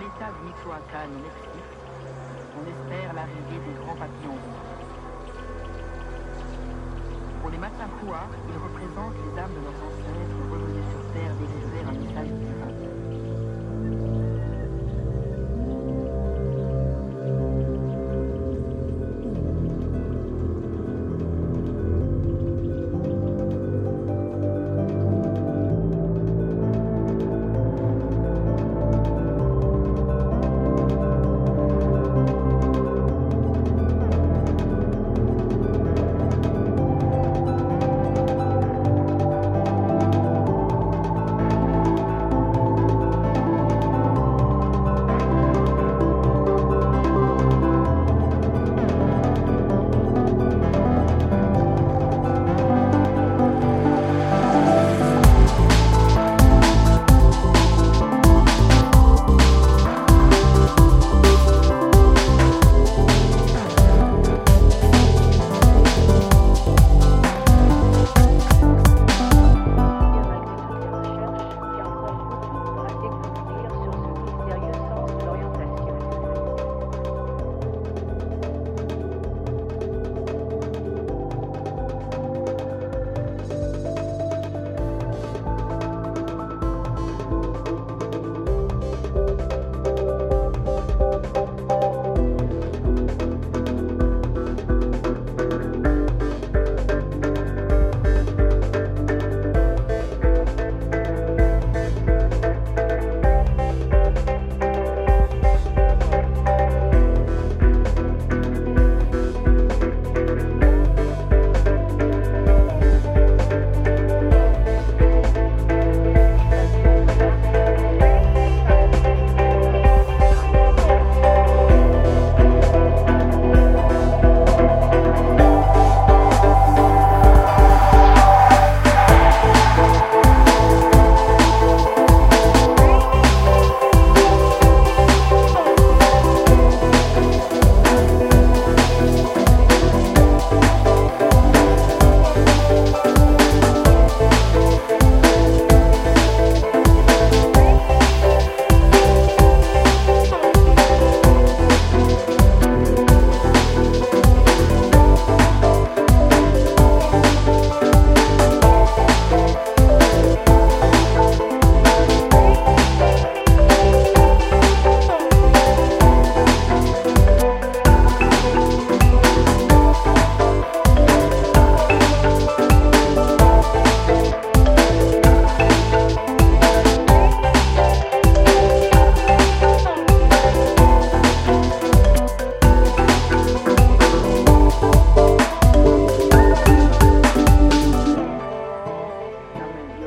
l'état de Michoacán au Mexique, on espère l'arrivée des grands papillons. Pour les Matsakua, ils représentent les âmes de leurs ancêtres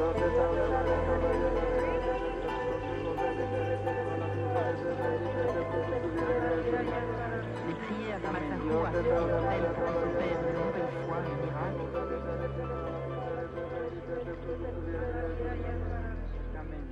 Les prières de Matako à ce elles pour s'opère une nouvelle fois un miracle. Amen.